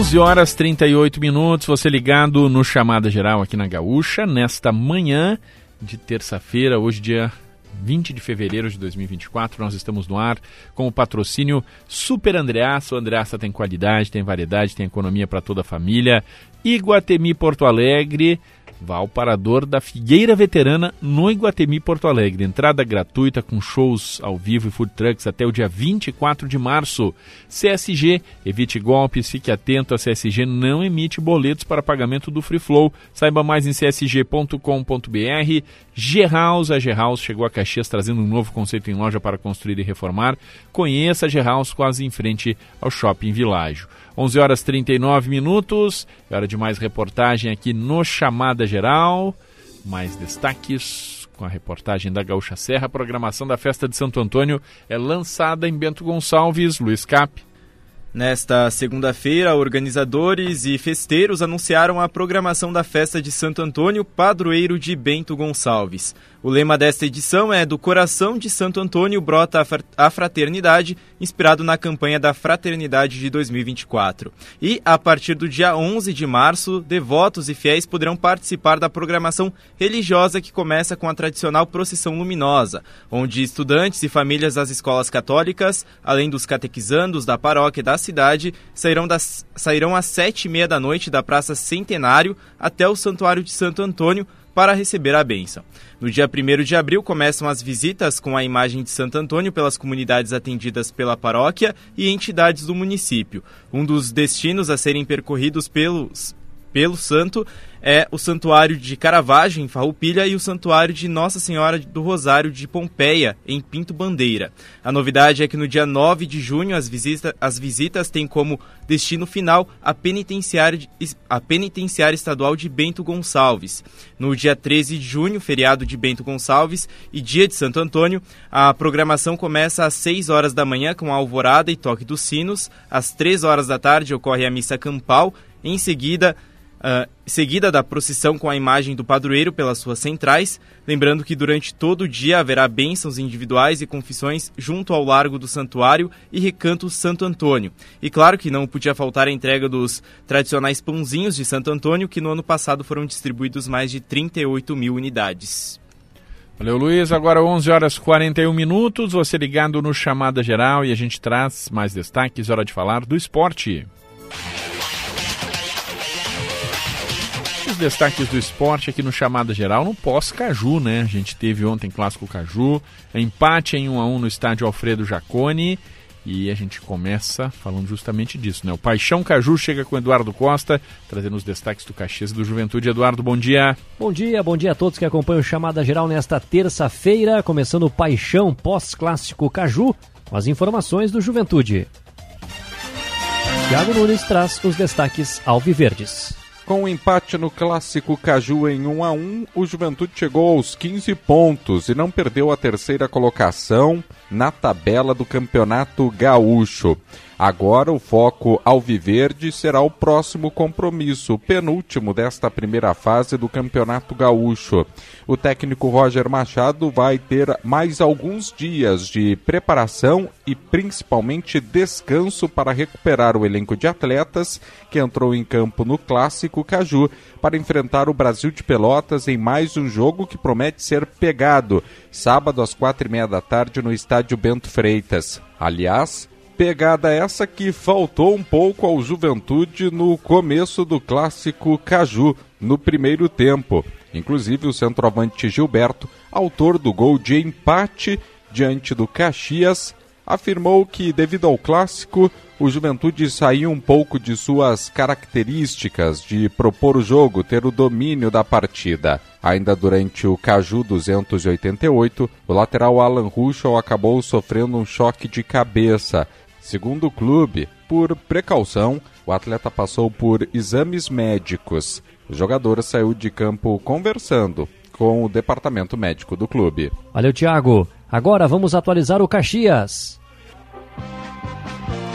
11 horas 38 minutos, você ligado no Chamada Geral aqui na Gaúcha, nesta manhã de terça-feira, hoje dia 20 de fevereiro de 2024, nós estamos no ar com o patrocínio Super Andreaça. O Andreaça tem qualidade, tem variedade, tem economia para toda a família. Iguatemi Porto Alegre, Vá ao Parador da Figueira Veterana no Iguatemi Porto Alegre. Entrada gratuita com shows ao vivo e food trucks até o dia 24 de março. CSG, evite golpes, fique atento. A CSG não emite boletos para pagamento do Free Flow. Saiba mais em csg.com.br. G-House, a G-House chegou a Caxias trazendo um novo conceito em loja para construir e reformar. Conheça a G-House quase em frente ao Shopping Világio. 11 horas 39 minutos. É hora de mais reportagem aqui no Chamada Geral. Mais destaques com a reportagem da Gaúcha Serra. A programação da festa de Santo Antônio é lançada em Bento Gonçalves, Luiz Cap. Nesta segunda-feira, organizadores e festeiros anunciaram a programação da festa de Santo Antônio, padroeiro de Bento Gonçalves. O lema desta edição é Do coração de Santo Antônio brota a fraternidade, inspirado na campanha da Fraternidade de 2024. E, a partir do dia 11 de março, devotos e fiéis poderão participar da programação religiosa que começa com a tradicional procissão luminosa, onde estudantes e famílias das escolas católicas, além dos catequizandos da paróquia da cidade, sairão, das, sairão às sete e meia da noite da Praça Centenário até o Santuário de Santo Antônio, para receber a bênção. No dia 1 de abril começam as visitas com a imagem de Santo Antônio pelas comunidades atendidas pela paróquia e entidades do município. Um dos destinos a serem percorridos pelos, pelo santo é o Santuário de Caravaggio, em Farroupilha, e o Santuário de Nossa Senhora do Rosário de Pompeia, em Pinto Bandeira. A novidade é que no dia 9 de junho as, visita, as visitas têm como destino final a penitenciária, a penitenciária estadual de Bento Gonçalves. No dia 13 de junho, feriado de Bento Gonçalves e dia de Santo Antônio, a programação começa às 6 horas da manhã com a alvorada e toque dos sinos. Às 3 horas da tarde ocorre a missa campal. Em seguida, Uh, seguida da procissão com a imagem do padroeiro pelas suas centrais, lembrando que durante todo o dia haverá bênçãos individuais e confissões junto ao largo do santuário e recanto Santo Antônio. E claro que não podia faltar a entrega dos tradicionais pãozinhos de Santo Antônio, que no ano passado foram distribuídos mais de 38 mil unidades. Valeu, Luiz. Agora 11 horas 41 minutos. Você ligado no Chamada Geral e a gente traz mais destaques. Hora de falar do esporte. Destaques do esporte aqui no Chamada Geral no pós-Caju, né? A gente teve ontem Clássico Caju, empate em 1 a 1 no estádio Alfredo Jaconi. E a gente começa falando justamente disso, né? O Paixão Caju chega com Eduardo Costa, trazendo os destaques do Caxias e do Juventude. Eduardo, bom dia. Bom dia, bom dia a todos que acompanham o Chamada Geral nesta terça-feira, começando o Paixão pós-clássico Caju, com as informações do Juventude. Thiago Nunes traz os destaques alviverdes. Com o um empate no clássico Caju em 1 a 1, o Juventude chegou aos 15 pontos e não perdeu a terceira colocação na tabela do Campeonato Gaúcho. Agora o foco alviverde será o próximo compromisso, penúltimo desta primeira fase do Campeonato Gaúcho. O técnico Roger Machado vai ter mais alguns dias de preparação e principalmente descanso para recuperar o elenco de atletas que entrou em campo no clássico Caju para enfrentar o Brasil de Pelotas em mais um jogo que promete ser pegado, sábado às quatro e meia da tarde no estádio Bento Freitas. Aliás, Pegada essa que faltou um pouco ao Juventude no começo do clássico Caju, no primeiro tempo. Inclusive o centroavante Gilberto, autor do gol de empate diante do Caxias, afirmou que devido ao clássico, o Juventude saiu um pouco de suas características de propor o jogo, ter o domínio da partida. Ainda durante o Caju 288, o lateral Alan Ruschel acabou sofrendo um choque de cabeça Segundo o clube, por precaução, O atleta passou por exames médicos. O jogador saiu de campo conversando com o departamento médico do clube. Valeu, Thiago. Agora vamos atualizar o Caxias.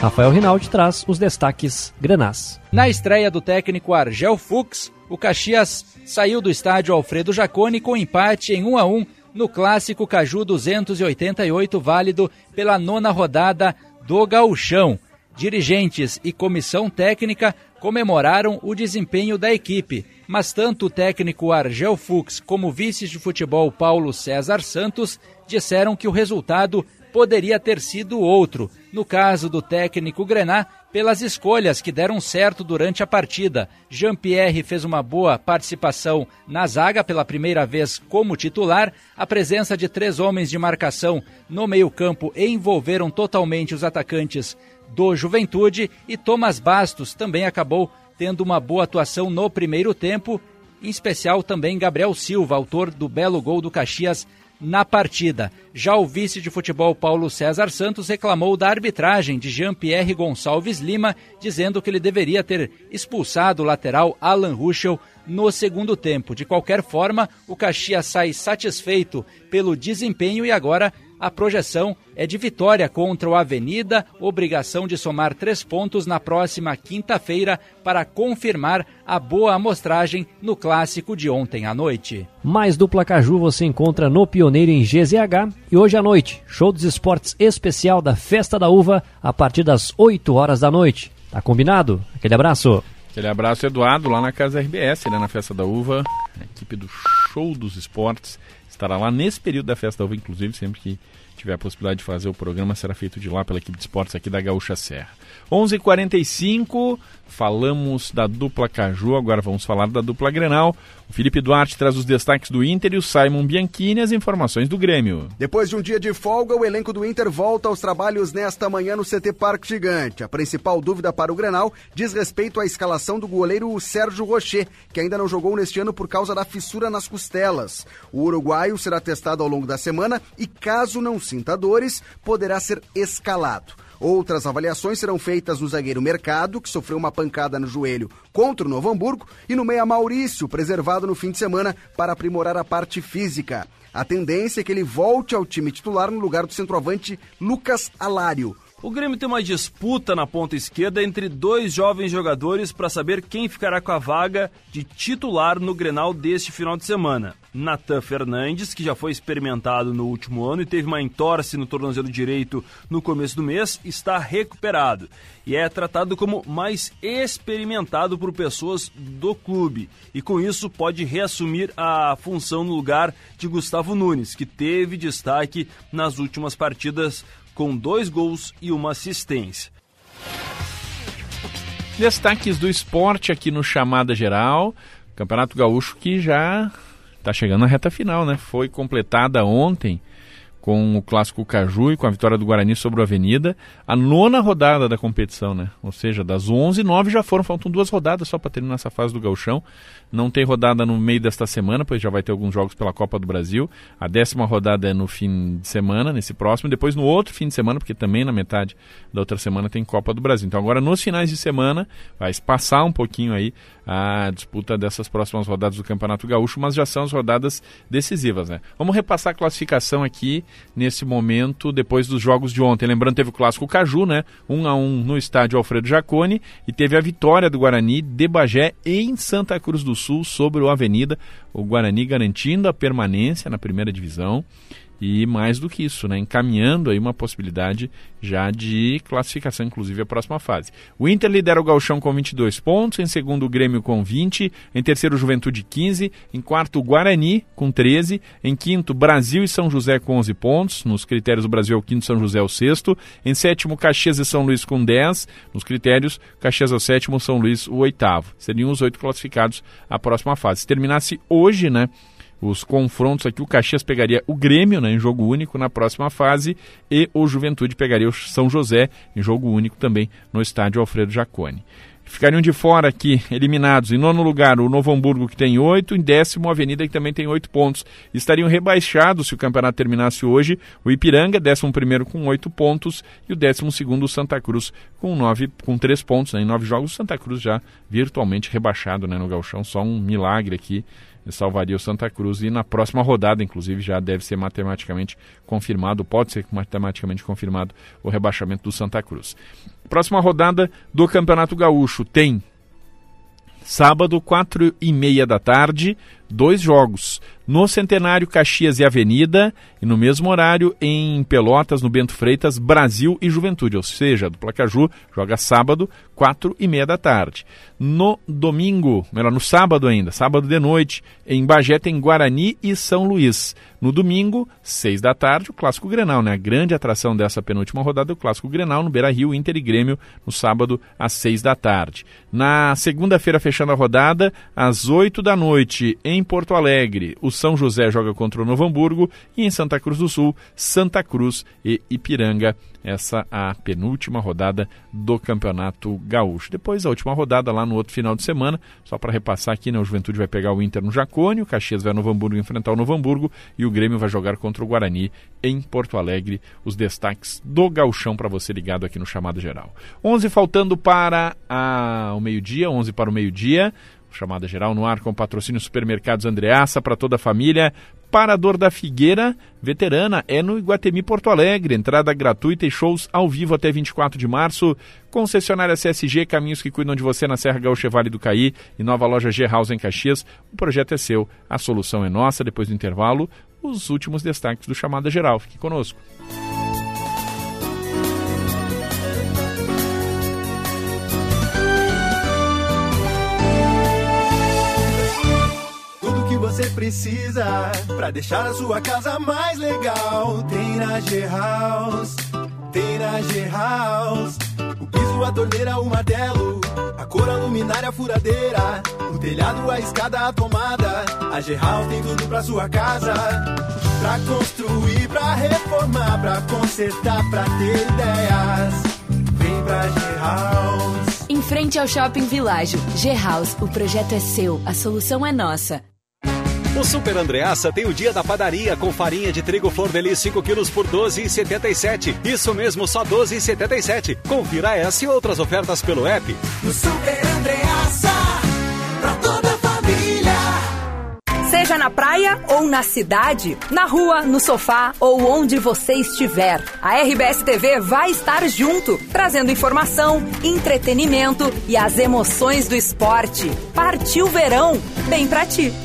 Rafael Rinaldi traz os destaques granás. Na estreia do técnico Argel Fux, o Caxias saiu do estádio Alfredo Jaconi com empate em 1 a 1 no clássico Caju 288, válido pela nona rodada do Gauchão. Dirigentes e comissão técnica comemoraram o desempenho da equipe, mas tanto o técnico Argel Fux como o vice de futebol Paulo César Santos disseram que o resultado poderia ter sido outro, no caso do técnico Grená, pelas escolhas que deram certo durante a partida. Jean-Pierre fez uma boa participação na zaga pela primeira vez como titular. A presença de três homens de marcação no meio-campo envolveram totalmente os atacantes do Juventude e Thomas Bastos também acabou tendo uma boa atuação no primeiro tempo, em especial também Gabriel Silva, autor do belo gol do Caxias na partida. Já o vice de futebol Paulo César Santos reclamou da arbitragem de Jean-Pierre Gonçalves Lima, dizendo que ele deveria ter expulsado o lateral Alan Ruschel no segundo tempo. De qualquer forma, o Caxias sai satisfeito pelo desempenho e agora a projeção é de vitória contra o Avenida, obrigação de somar três pontos na próxima quinta-feira para confirmar a boa amostragem no clássico de ontem à noite. Mais dupla Caju você encontra no Pioneiro em GZH e hoje à noite, show dos esportes especial da Festa da Uva a partir das 8 horas da noite. Tá combinado? Aquele abraço. Aquele abraço, Eduardo, lá na Casa RBS, né, na Festa da Uva. A equipe do Show dos Esportes estará lá nesse período da Festa da Uva, inclusive, sempre que tiver a possibilidade de fazer o programa, será feito de lá pela equipe de esportes aqui da Gaúcha Serra. 11:45 h 45 falamos da dupla Caju, agora vamos falar da dupla Grenal. O Felipe Duarte traz os destaques do Inter e o Simon Bianchini as informações do Grêmio. Depois de um dia de folga, o elenco do Inter volta aos trabalhos nesta manhã no CT Parque Gigante. A principal dúvida para o Grenal diz respeito à escalação do goleiro Sérgio Rocher, que ainda não jogou neste ano por causa da fissura nas costelas. O uruguaio será testado ao longo da semana e, caso não sinta dores, poderá ser escalado. Outras avaliações serão feitas no zagueiro Mercado, que sofreu uma pancada no joelho contra o Novo Hamburgo, e no meia Maurício, preservado no fim de semana para aprimorar a parte física. A tendência é que ele volte ao time titular no lugar do centroavante Lucas Alário. O Grêmio tem uma disputa na ponta esquerda entre dois jovens jogadores para saber quem ficará com a vaga de titular no Grenal deste final de semana. Natan Fernandes, que já foi experimentado no último ano e teve uma entorse no tornozelo direito no começo do mês, está recuperado e é tratado como mais experimentado por pessoas do clube e com isso pode reassumir a função no lugar de Gustavo Nunes, que teve destaque nas últimas partidas com dois gols e uma assistência. Destaques do esporte aqui no Chamada Geral. Campeonato Gaúcho que já está chegando na reta final, né? Foi completada ontem com o clássico Caju e com a vitória do Guarani sobre o Avenida, a nona rodada da competição, né? Ou seja, das 11, 9 já foram, faltam duas rodadas só para terminar essa fase do Gauchão. Não tem rodada no meio desta semana, pois já vai ter alguns jogos pela Copa do Brasil. A décima rodada é no fim de semana, nesse próximo, depois no outro fim de semana, porque também na metade da outra semana tem Copa do Brasil. Então agora nos finais de semana vai passar um pouquinho aí a disputa dessas próximas rodadas do Campeonato Gaúcho, mas já são as rodadas decisivas, né? Vamos repassar a classificação aqui nesse momento, depois dos jogos de ontem. Lembrando, teve o clássico Caju, né? 1 um a 1 um no estádio Alfredo Jaconi, e teve a vitória do Guarani de Bagé em Santa Cruz do Sul sobre o Avenida. O Guarani garantindo a permanência na primeira divisão e mais do que isso, né, encaminhando aí uma possibilidade já de classificação, inclusive a próxima fase. O Inter lidera o Galchão com 22 pontos, em segundo o Grêmio com 20, em terceiro Juventude 15, em quarto Guarani com 13, em quinto Brasil e São José com 11 pontos, nos critérios o Brasil é o quinto, São José é o sexto, em sétimo Caxias e São Luís com 10, nos critérios Caxias é o sétimo, São Luís o oitavo. Seriam os oito classificados à próxima fase. Se terminasse hoje, né, os confrontos aqui, o Caxias pegaria o Grêmio né, em jogo único na próxima fase e o Juventude pegaria o São José em jogo único também no estádio Alfredo Jaconi. ficariam de fora aqui, eliminados. Em nono lugar, o Novo Hamburgo, que tem oito. Em décimo, a Avenida, que também tem oito pontos. Estariam rebaixados se o campeonato terminasse hoje. O Ipiranga, décimo primeiro, com oito pontos. E o décimo segundo, o Santa Cruz, com nove, com três pontos. Né? Em nove jogos, o Santa Cruz já virtualmente rebaixado né, no Galchão. Só um milagre aqui salvaria o Santa Cruz e na próxima rodada, inclusive, já deve ser matematicamente confirmado, pode ser matematicamente confirmado o rebaixamento do Santa Cruz. Próxima rodada do Campeonato Gaúcho tem sábado, quatro e meia da tarde, dois jogos. No Centenário, Caxias e Avenida, e no mesmo horário em Pelotas, no Bento Freitas, Brasil e Juventude, ou seja, do Placaju joga sábado, quatro e meia da tarde. No domingo, melhor, no sábado ainda, sábado de noite, em Bagé tem Guarani e São Luís. No domingo, seis da tarde, o Clássico Grenal, né? A grande atração dessa penúltima rodada é o Clássico Grenal no Beira-Rio, Inter e Grêmio, no sábado, às seis da tarde. Na segunda-feira, fechando a rodada, às oito da noite, em Porto Alegre, o são José joga contra o Novo Hamburgo e em Santa Cruz do Sul, Santa Cruz e Ipiranga. Essa a penúltima rodada do Campeonato Gaúcho. Depois a última rodada lá no outro final de semana, só para repassar aqui, né, o Juventude vai pegar o Inter no Jacone, o Caxias vai ao Novo Hamburgo enfrentar o Novo Hamburgo e o Grêmio vai jogar contra o Guarani em Porto Alegre. Os destaques do Gauchão para você ligado aqui no Chamado Geral. 11 faltando para a... o meio-dia, 11 para o meio-dia chamada geral no ar com patrocínio Supermercados Andreaça para toda a família. Parador da Figueira, veterana, é no Iguatemi Porto Alegre. Entrada gratuita e shows ao vivo até 24 de março. Concessionária CSG, caminhos que cuidam de você na Serra Gaúcha Vale do Caí e nova loja G House em Caxias. O projeto é seu, a solução é nossa. Depois do intervalo, os últimos destaques do Chamada Geral. Fique conosco. Você precisa para deixar a sua casa mais legal. Tem na G-House, tem na G-House. O piso, a torneira, o martelo, a cor, a luminária, a furadeira, o telhado, a escada, a tomada. A G-House tem tudo pra sua casa. Pra construir, pra reformar, pra consertar, pra ter ideias. Vem pra G-House. Em frente ao Shopping Világio, G-House, o projeto é seu, a solução é nossa. O Super Andreassa tem o dia da padaria com farinha de trigo flor de lis 5 quilos por 12,77. Isso mesmo, só 12,77. Confira essa e outras ofertas pelo app. No Super Andreassa, pra toda a família. Seja na praia ou na cidade, na rua, no sofá ou onde você estiver, a RBS TV vai estar junto, trazendo informação, entretenimento e as emoções do esporte. Partiu verão, bem pra ti.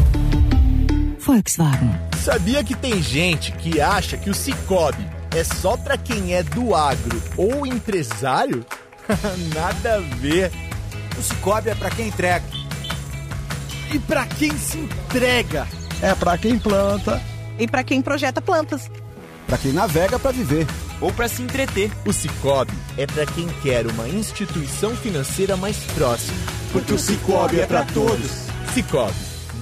Volkswagen. Sabia que tem gente que acha que o Cicobi é só para quem é do agro ou empresário? Nada a ver. O Cicobi é para quem entrega. E para quem se entrega? É para quem planta. E para quem projeta plantas. Para quem navega para viver. Ou para se entreter. O Cicobi é para quem quer uma instituição financeira mais próxima. Porque o Cicobi é para todos. Cicobi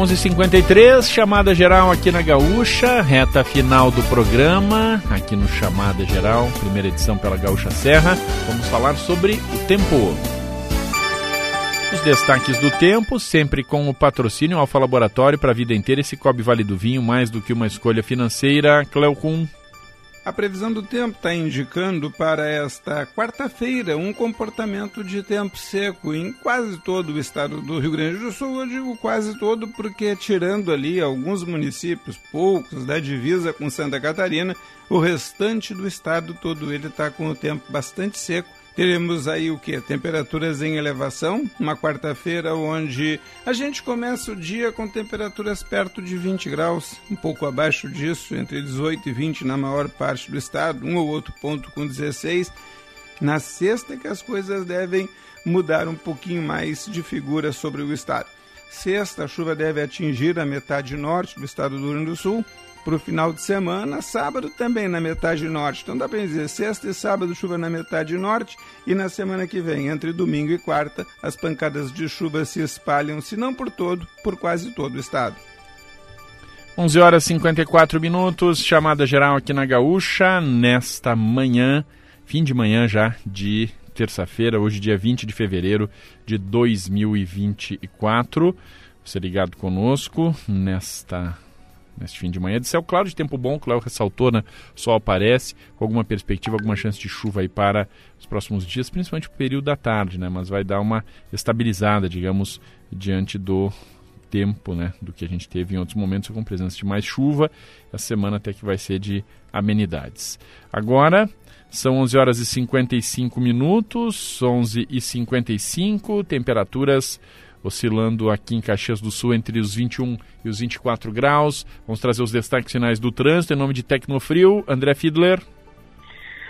11:53 chamada geral aqui na Gaúcha, reta final do programa, aqui no Chamada Geral, primeira edição pela Gaúcha Serra. Vamos falar sobre o tempo. Os destaques do tempo, sempre com o patrocínio Alfa Laboratório para a vida inteira. Esse Cobre Vale do Vinho, mais do que uma escolha financeira. Cleocum. A previsão do tempo está indicando para esta quarta-feira um comportamento de tempo seco em quase todo o estado do Rio Grande do Sul. Eu digo quase todo porque, tirando ali alguns municípios, poucos, da divisa com Santa Catarina, o restante do estado todo ele está com o tempo bastante seco Teremos aí o que? Temperaturas em elevação, uma quarta-feira onde a gente começa o dia com temperaturas perto de 20 graus, um pouco abaixo disso, entre 18 e 20 na maior parte do estado, um ou outro ponto com 16. Na sexta que as coisas devem mudar um pouquinho mais de figura sobre o estado. Sexta, a chuva deve atingir a metade norte do estado do Rio Grande do Sul, para o final de semana, sábado também na metade norte. Então dá para dizer, sexta e sábado chuva na metade norte e na semana que vem, entre domingo e quarta, as pancadas de chuva se espalham, se não por todo, por quase todo o estado. 11 horas e 54 minutos, chamada geral aqui na Gaúcha, nesta manhã, fim de manhã já de terça-feira, hoje dia 20 de fevereiro de 2024. Você ligado conosco nesta neste fim de manhã. De céu claro, de tempo bom, o Cléo ressaltou, né? Sol aparece, com alguma perspectiva, alguma chance de chuva aí para os próximos dias, principalmente o período da tarde, né? Mas vai dar uma estabilizada, digamos, diante do tempo, né? Do que a gente teve em outros momentos com presença de mais chuva. A semana até que vai ser de amenidades. Agora, são 11 horas e 55 minutos, 11 e 55, temperaturas oscilando aqui em Caxias do Sul entre os 21 e os 24 graus. Vamos trazer os destaques finais do trânsito em nome de Tecnofrio. André Fiedler.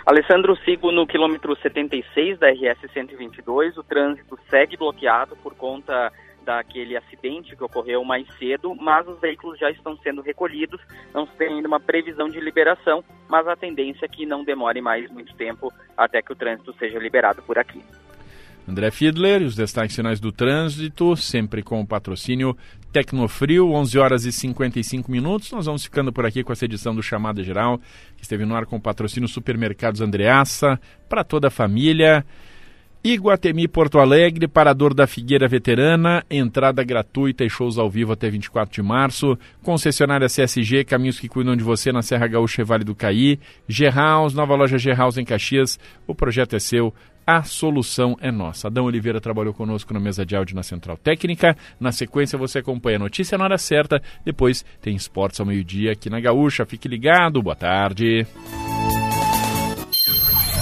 Alessandro, sigo no quilômetro 76 da RS 122. O trânsito segue bloqueado por conta daquele acidente que ocorreu mais cedo, mas os veículos já estão sendo recolhidos, não se tem ainda uma previsão de liberação, mas a tendência é que não demore mais muito tempo até que o trânsito seja liberado por aqui. André Fiedler, os destaques finais do trânsito, sempre com o patrocínio Tecnofrio, 11 horas e 55 minutos. Nós vamos ficando por aqui com essa edição do Chamada Geral, que esteve no ar com o patrocínio Supermercados Andreaça, para toda a família. Iguatemi Porto Alegre, Parador da Figueira Veterana, entrada gratuita e shows ao vivo até 24 de março. Concessionária CSG, caminhos que cuidam de você na Serra Gaúcha e Vale do Caí. G-House, nova loja G-House em Caxias. O projeto é seu, a solução é nossa. Adão Oliveira trabalhou conosco na mesa de áudio na Central Técnica. Na sequência você acompanha a notícia na hora certa. Depois tem esportes ao meio-dia aqui na Gaúcha. Fique ligado. Boa tarde.